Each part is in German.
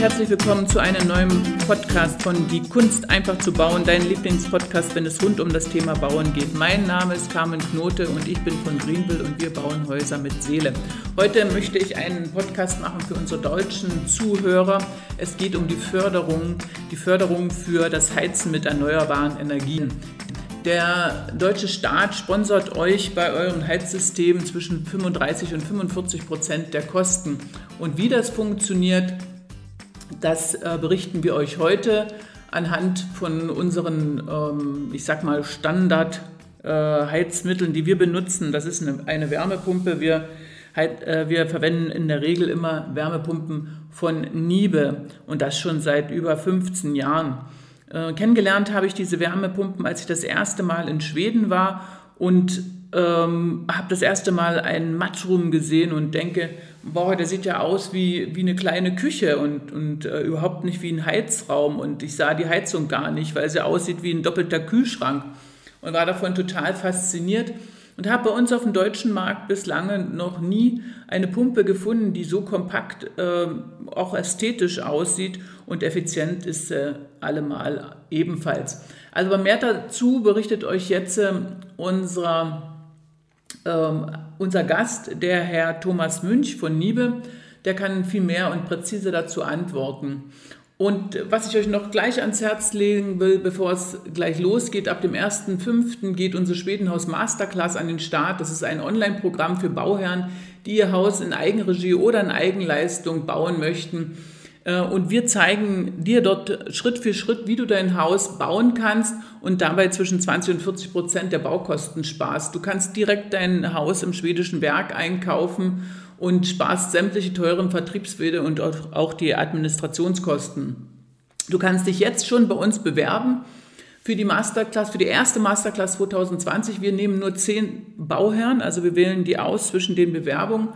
herzlich willkommen zu einem neuen Podcast von Die Kunst einfach zu bauen, dein Lieblingspodcast, wenn es rund um das Thema Bauen geht. Mein Name ist Carmen Knote und ich bin von Greenville und wir bauen Häuser mit Seele. Heute möchte ich einen Podcast machen für unsere deutschen Zuhörer. Es geht um die Förderung, die Förderung für das Heizen mit erneuerbaren Energien. Der deutsche Staat sponsert euch bei euren Heizsystemen zwischen 35 und 45 Prozent der Kosten. Und wie das funktioniert, das äh, berichten wir euch heute anhand von unseren, ähm, ich sag mal, Standard-Heizmitteln, äh, die wir benutzen. Das ist eine, eine Wärmepumpe. Wir, äh, wir verwenden in der Regel immer Wärmepumpen von Niebe und das schon seit über 15 Jahren. Äh, kennengelernt habe ich diese Wärmepumpen, als ich das erste Mal in Schweden war und ähm, habe das erste Mal einen Matchroom gesehen und denke, boah, der sieht ja aus wie, wie eine kleine Küche und, und äh, überhaupt nicht wie ein Heizraum. Und ich sah die Heizung gar nicht, weil sie aussieht wie ein doppelter Kühlschrank und war davon total fasziniert und habe bei uns auf dem deutschen Markt bislang noch nie eine Pumpe gefunden, die so kompakt, äh, auch ästhetisch aussieht und effizient ist äh, allemal ebenfalls. Also mehr dazu berichtet euch jetzt äh, unser ähm, unser Gast, der Herr Thomas Münch von Niebe, der kann viel mehr und präzise dazu antworten. Und was ich euch noch gleich ans Herz legen will, bevor es gleich losgeht, ab dem 1.5. geht unsere Schwedenhaus Masterclass an den Start. Das ist ein Online-Programm für Bauherren, die ihr Haus in Eigenregie oder in Eigenleistung bauen möchten. Äh, und wir zeigen dir dort Schritt für Schritt, wie du dein Haus bauen kannst und dabei zwischen 20 und 40 Prozent der Baukosten sparst. Du kannst direkt dein Haus im schwedischen Werk einkaufen und sparst sämtliche teuren Vertriebswege und auch die Administrationskosten. Du kannst dich jetzt schon bei uns bewerben für die Masterclass, für die erste Masterclass 2020. Wir nehmen nur zehn Bauherren, also wir wählen die aus zwischen den Bewerbungen.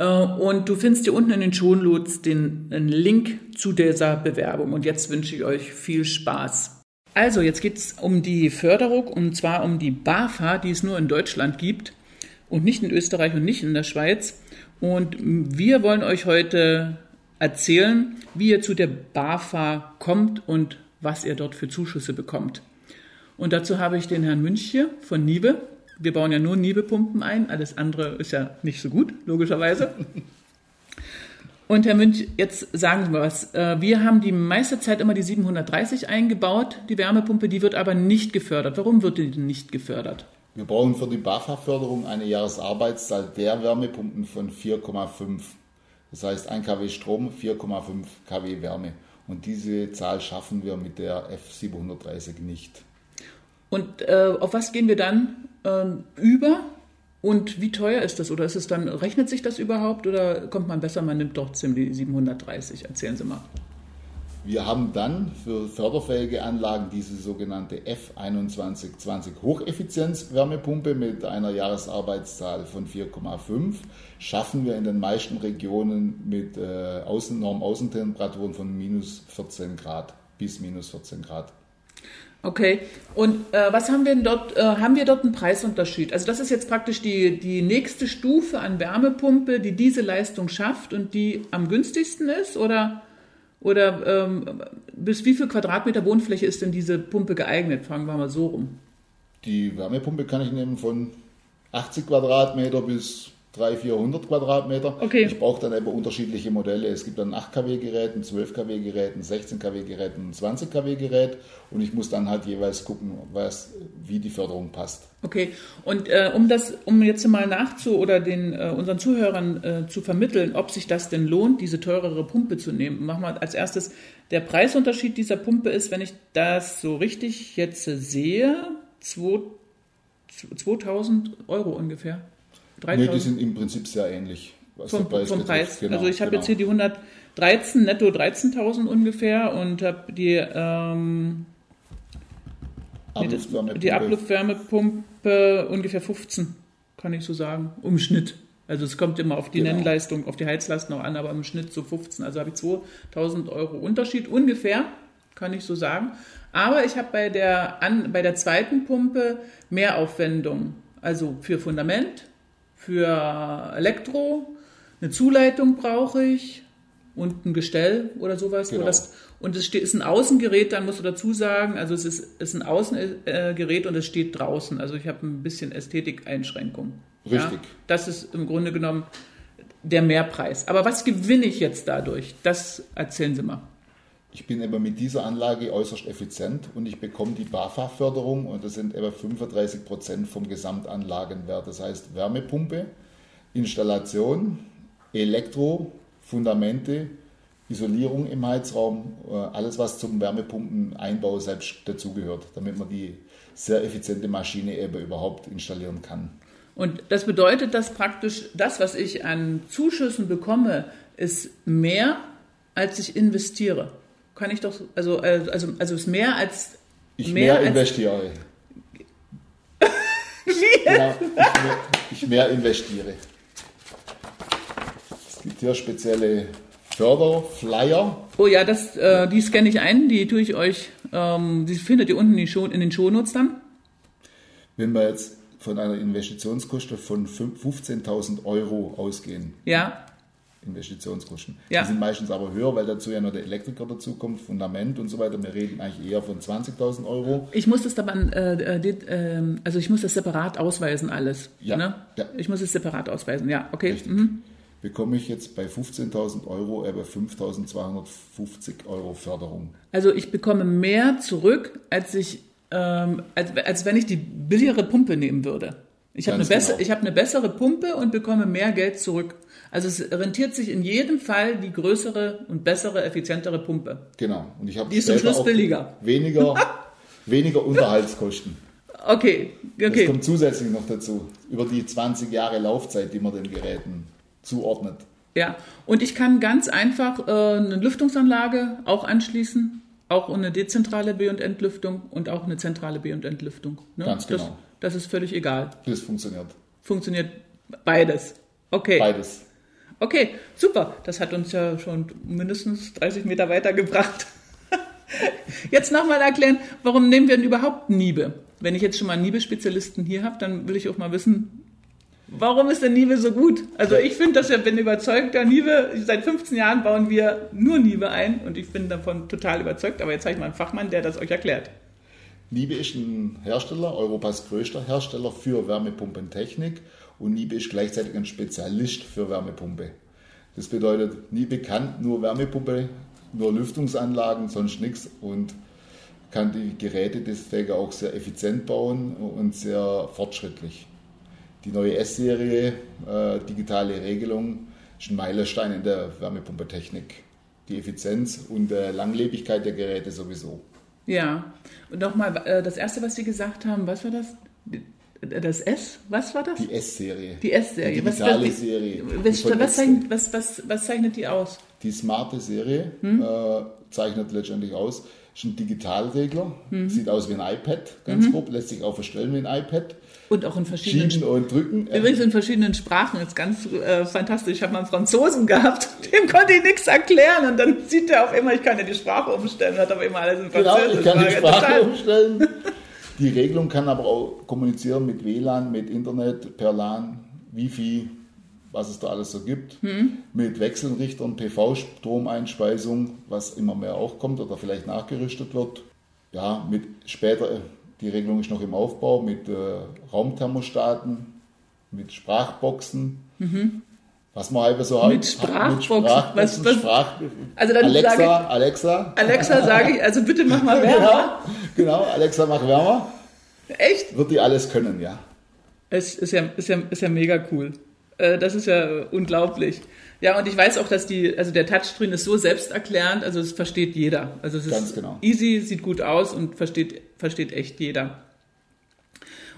Äh, und du findest hier unten in den Shownotes den Link zu dieser Bewerbung. Und jetzt wünsche ich euch viel Spaß. Also, jetzt geht es um die Förderung und zwar um die BAFA, die es nur in Deutschland gibt und nicht in Österreich und nicht in der Schweiz. Und wir wollen euch heute erzählen, wie ihr zu der BAFA kommt und was ihr dort für Zuschüsse bekommt. Und dazu habe ich den Herrn Münch hier von Niebe. Wir bauen ja nur Niebepumpen ein, alles andere ist ja nicht so gut, logischerweise. Und Herr Münch, jetzt sagen Sie mal was. Äh, wir haben die meiste Zeit immer die 730 eingebaut, die Wärmepumpe, die wird aber nicht gefördert. Warum wird die denn nicht gefördert? Wir brauchen für die BAFA-Förderung eine Jahresarbeitszahl der Wärmepumpen von 4,5. Das heißt 1 kW Strom, 4,5 kW Wärme. Und diese Zahl schaffen wir mit der F730 nicht. Und äh, auf was gehen wir dann äh, über? Und wie teuer ist das? Oder ist es dann, rechnet sich das überhaupt oder kommt man besser, man nimmt trotzdem die 730? Erzählen Sie mal. Wir haben dann für förderfähige Anlagen diese sogenannte F2120 Hocheffizienz-Wärmepumpe mit einer Jahresarbeitszahl von 4,5. Schaffen wir in den meisten Regionen mit äh, Außennorm Außentemperaturen von minus 14 Grad bis minus 14 Grad. Okay, und äh, was haben wir denn dort? Äh, haben wir dort einen Preisunterschied? Also das ist jetzt praktisch die, die nächste Stufe an Wärmepumpe, die diese Leistung schafft und die am günstigsten ist? Oder, oder ähm, bis wie viel Quadratmeter Wohnfläche ist denn diese Pumpe geeignet? Fangen wir mal so rum. Die Wärmepumpe kann ich nehmen von 80 Quadratmeter bis 300, 400 Quadratmeter. Okay. Ich brauche dann aber unterschiedliche Modelle. Es gibt dann 8 kW Gerät, ein 12 kW Gerät, ein 16 kW Gerät, ein 20 kW Gerät und ich muss dann halt jeweils gucken, was, wie die Förderung passt. Okay. Und äh, um das, um jetzt mal nachzu oder den äh, unseren Zuhörern äh, zu vermitteln, ob sich das denn lohnt, diese teurere Pumpe zu nehmen, machen wir als erstes der Preisunterschied dieser Pumpe ist, wenn ich das so richtig jetzt sehe, 2000 Euro ungefähr. 3000? Nee, die sind im Prinzip sehr ähnlich. vom, Preis. Vom Preis. Genau, also ich habe genau. jetzt hier die 113, netto 13.000 ungefähr und habe die, ähm, Abluftwärmepumpe. die Abluftwärmepumpe ungefähr 15, kann ich so sagen, im Schnitt. Also es kommt immer auf die genau. Nennleistung, auf die Heizlast noch an, aber im Schnitt so 15. Also habe ich 2000 Euro Unterschied ungefähr, kann ich so sagen. Aber ich habe bei der, bei der zweiten Pumpe mehr Aufwendung. Also für Fundament, für Elektro, eine Zuleitung brauche ich, und ein Gestell oder sowas. Genau. Das, und es ist ein Außengerät, dann musst du dazu sagen, also es ist, ist ein Außengerät und es steht draußen. Also ich habe ein bisschen Ästhetikeinschränkung. Richtig. Ja? Das ist im Grunde genommen der Mehrpreis. Aber was gewinne ich jetzt dadurch? Das erzählen Sie mal. Ich bin aber mit dieser Anlage äußerst effizient und ich bekomme die BAFA-Förderung und das sind etwa 35 Prozent vom Gesamtanlagenwert. Das heißt Wärmepumpe, Installation, Elektro, Fundamente, Isolierung im Heizraum, äh, alles was zum Wärmepumpeneinbau selbst dazugehört, damit man die sehr effiziente Maschine eben überhaupt installieren kann. Und das bedeutet, dass praktisch das, was ich an Zuschüssen bekomme, ist mehr, als ich investiere. Kann ich doch, also, also, also ist mehr als. Ich mehr, mehr investiere. genau, ich, mehr, ich mehr investiere. Es gibt hier spezielle Förderflyer. Oh ja, das, äh, die scanne ich ein, die tue ich euch, ähm, die findet ihr unten in, Show, in den Shownotes dann. Wenn wir jetzt von einer Investitionskosten von 15.000 Euro ausgehen. Ja. Investitionskosten. Ja. Die sind meistens aber höher, weil dazu ja noch der Elektriker dazukommt, Fundament und so weiter. Wir reden eigentlich eher von 20.000 Euro. Ich muss das aber, äh, äh, also ich muss das separat ausweisen alles. Ja. Ne? ja. Ich muss es separat ausweisen, ja, okay. Mhm. Bekomme ich jetzt bei 15.000 Euro aber 5.250 Euro Förderung. Also ich bekomme mehr zurück, als ich, ähm, als, als wenn ich die billigere Pumpe nehmen würde. Ich habe eine, genau. ich hab eine bessere Pumpe und bekomme mehr Geld zurück. Also es rentiert sich in jedem Fall die größere und bessere, effizientere Pumpe. Genau. Und ich habe Die ist zum Schluss billiger. Weniger, weniger Unterhaltskosten. Okay, Das okay. kommt zusätzlich noch dazu. Über die 20 Jahre Laufzeit, die man den Geräten zuordnet. Ja, und ich kann ganz einfach äh, eine Lüftungsanlage auch anschließen, auch eine dezentrale B- und Entlüftung und auch eine zentrale B- und Entlüftung. Ne? Ganz das, genau. das ist völlig egal. Das funktioniert. Funktioniert beides. Okay. Beides. Okay, super. Das hat uns ja schon mindestens 30 Meter weitergebracht. Jetzt nochmal erklären, warum nehmen wir denn überhaupt Niebe? Wenn ich jetzt schon mal Niebe-Spezialisten hier habe, dann will ich auch mal wissen, warum ist denn Niebe so gut? Also ich finde das ja, bin überzeugter Niebe. Seit 15 Jahren bauen wir nur Niebe ein und ich bin davon total überzeugt. Aber jetzt habe ich mal einen Fachmann, der das euch erklärt. Niebe ist ein Hersteller, Europas größter Hersteller für Wärmepumpentechnik und Niebe ist gleichzeitig ein Spezialist für Wärmepumpe. Das bedeutet, Niebe kann nur Wärmepumpe, nur Lüftungsanlagen, sonst nichts und kann die Geräte deswegen auch sehr effizient bauen und sehr fortschrittlich. Die neue S-Serie, äh, digitale Regelung, ist ein Meilenstein in der Wärmepumpentechnik. Die Effizienz und äh, Langlebigkeit der Geräte sowieso. Ja, und nochmal, äh, das erste, was Sie gesagt haben, was war das? Das S? Was war das? Die S-Serie. Die S-Serie. Die Was- digitale was- Serie. Was, was, was, was zeichnet die aus? Die smarte Serie Hm? äh, zeichnet letztendlich aus, ist ein Digitalregler, Hm? sieht aus wie ein iPad, ganz grob, lässt sich auch verstellen wie ein iPad. Und auch in verschiedenen Schieben und drücken. Übrigens in verschiedenen Sprachen, ist ganz äh, fantastisch. Ich habe mal einen Franzosen gehabt, dem konnte ich nichts erklären und dann sieht er auf einmal, ich kann ja die Sprache umstellen, hat aber immer alles in Genau, Französisch. ich kann die Sprache total- umstellen. Die Regelung kann aber auch kommunizieren mit WLAN, mit Internet, per LAN, Wi-Fi, was es da alles so gibt, Hm. mit Wechselrichtern, PV-Stromeinspeisung, was immer mehr auch kommt oder vielleicht nachgerüstet wird. Ja, mit später, äh, die Regelung ist noch im Aufbau, mit äh, Raumthermostaten, mit Sprachboxen. Was man halt so Mhm. Mit hat. Sprachboxen? Mit Sprachboxen, Was- was- Sprach Also dann Alexa, sage Alexa. Alexa sage ich, also bitte mach mal wärmer. Genau, genau, Alexa mach wärmer. Echt? Wird die alles können, ja. Es ist ja, ist ja, ist ja mega cool. Äh, Das ist ja unglaublich. Ja, und ich weiß auch, dass die, also der Touchscreen ist so selbsterklärend, also es versteht jeder. Also es ist Ganz genau. easy, sieht gut aus und versteht, versteht echt jeder.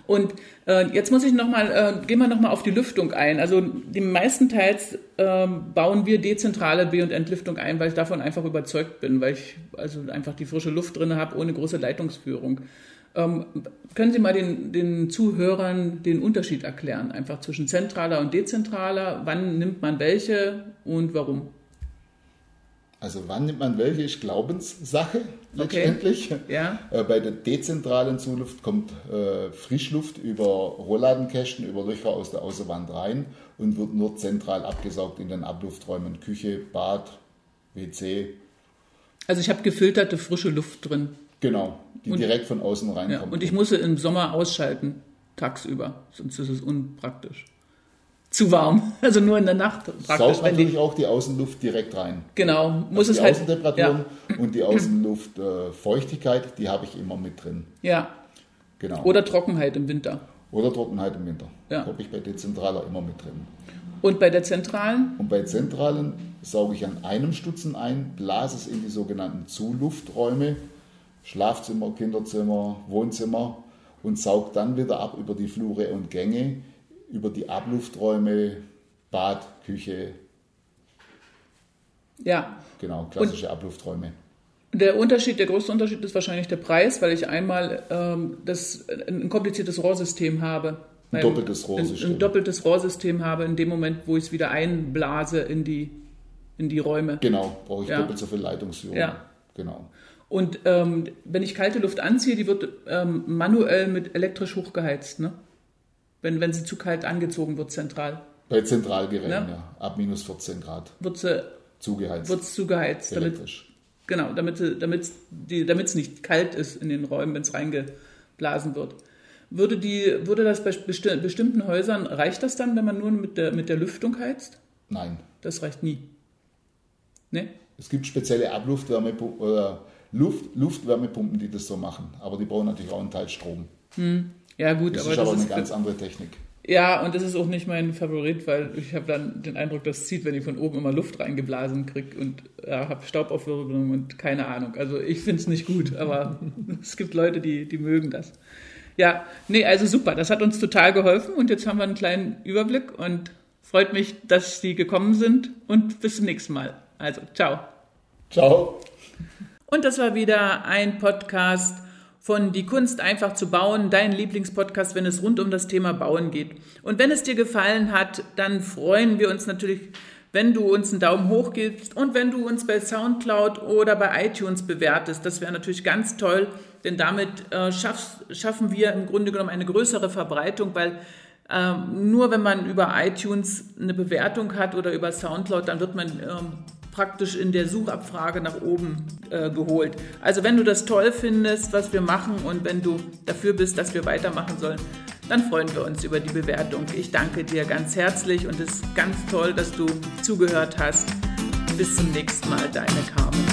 Und äh, jetzt muss ich nochmal, äh, gehen wir nochmal auf die Lüftung ein. Also die meisten Teils ähm, bauen wir dezentrale B- und Entlüftung ein, weil ich davon einfach überzeugt bin, weil ich also einfach die frische Luft drin habe, ohne große Leitungsführung. Ähm, können Sie mal den, den Zuhörern den Unterschied erklären, einfach zwischen zentraler und dezentraler? Wann nimmt man welche und warum? Also wann nimmt man welche, ist Glaubenssache letztendlich. Ja, Äh, Bei der dezentralen Zuluft kommt äh, Frischluft über Rollladenkästen, über Löcher aus der Außenwand rein und wird nur zentral abgesaugt in den Ablufträumen, Küche, Bad, WC. Also ich habe gefilterte frische Luft drin. Genau, die Und- direkt von außen Ja, reinkommt. und ich muss sie im Sommer ausschalten, tagsüber, sonst ist es unpraktisch. Zu warm, also nur in der Nacht praktisch. Die, natürlich auch die Außenluft direkt rein. genau, muss Also es die halt. Außentemperaturen und die Außenluftfeuchtigkeit, die habe ich immer mit drin. Ja, ja, Genau. oder Trockenheit im Winter. Oder Trockenheit im Winter. Ja. Habe ich bei dezentraler immer mit drin. Und bei der zentralen, Und bei zentralen sauge ich an einem Stutzen ein, blase es in die sogenannten Zulufträume, Schlafzimmer, Kinderzimmer, Wohnzimmer und saug dann wieder ab über die Flure und Gänge, über die Ablufträume, Bad, Küche, ja. genau, klassische Ablufträume. Der Unterschied, der größte Unterschied ist wahrscheinlich der Preis, weil ich einmal ähm, das, ein kompliziertes Rohrsystem habe. Ein doppeltes Rohrsystem. Ein, ein doppeltes Rohrsystem habe in dem Moment, wo ich es wieder einblase in die, in die Räume. Genau, brauche ich Ja. doppelt so viel Leitungsführung. Ja. Genau. Und ähm, wenn ich kalte Luft anziehe, die wird ähm, manuell mit elektrisch hochgeheizt, ne? Wenn, wenn sie zu kalt angezogen wird, zentral, Bei Zentralgeräten, Ja. ja. Ab minus 14 Grad wird sie zugeheizt. wird's zugeheizt, damit, elektrisch. genau, damit damit's die, damit's nicht kalt ist in den Räumen, wenn es reingeblasen wird. Würde, die, würde das bei besti bestimmten Häusern, reicht das dann, wenn man nur mit der, mit der Lüftung heizt? Nein. Das reicht nie. Ne? Es gibt spezielle Abluftwärmepumpen oder Luft, Luftwärmepumpen, die das so machen. Aber die brauchen natürlich auch einen Teil Strom. Ja, gut, Das aber ist das aber eine ist ganz andere Technik. Ja, und das ist auch nicht mein Favorit, weil ich habe dann den Eindruck, das zieht, wenn ich von oben immer Luft reingeblasen kriege und ja, habe Staubaufwirbelung und keine Ahnung. Also ich finde es nicht gut, aber es gibt Leute, die, die mögen das. Ja, nee, also super, das hat uns total geholfen und jetzt haben wir einen kleinen Überblick und freut mich, dass Sie gekommen sind und bis zum nächsten Mal. Also, ciao. Ciao. Und das war wieder ein Podcast von Die Kunst einfach zu bauen, dein Lieblingspodcast, wenn es rund um das Thema Bauen geht. Und wenn es dir gefallen hat, dann freuen wir uns natürlich, wenn du uns einen Daumen hoch gibst und wenn du uns bei SoundCloud oder bei iTunes bewertest. Das wäre natürlich ganz toll, denn damit äh, schaffst, schaffen wir im Grunde genommen eine größere Verbreitung, weil ähm, nur wenn man über iTunes eine Bewertung hat oder über SoundCloud, dann wird man ähm, praktisch in der Suchabfrage nach oben äh, geholt. Also wenn du das toll findest, was wir machen und wenn du dafür bist, dass wir weitermachen sollen, dann freuen wir uns über die Bewertung. Ich danke dir ganz herzlich und es ist ganz toll, dass du zugehört hast. Bis zum nächsten Mal, deine Carmen.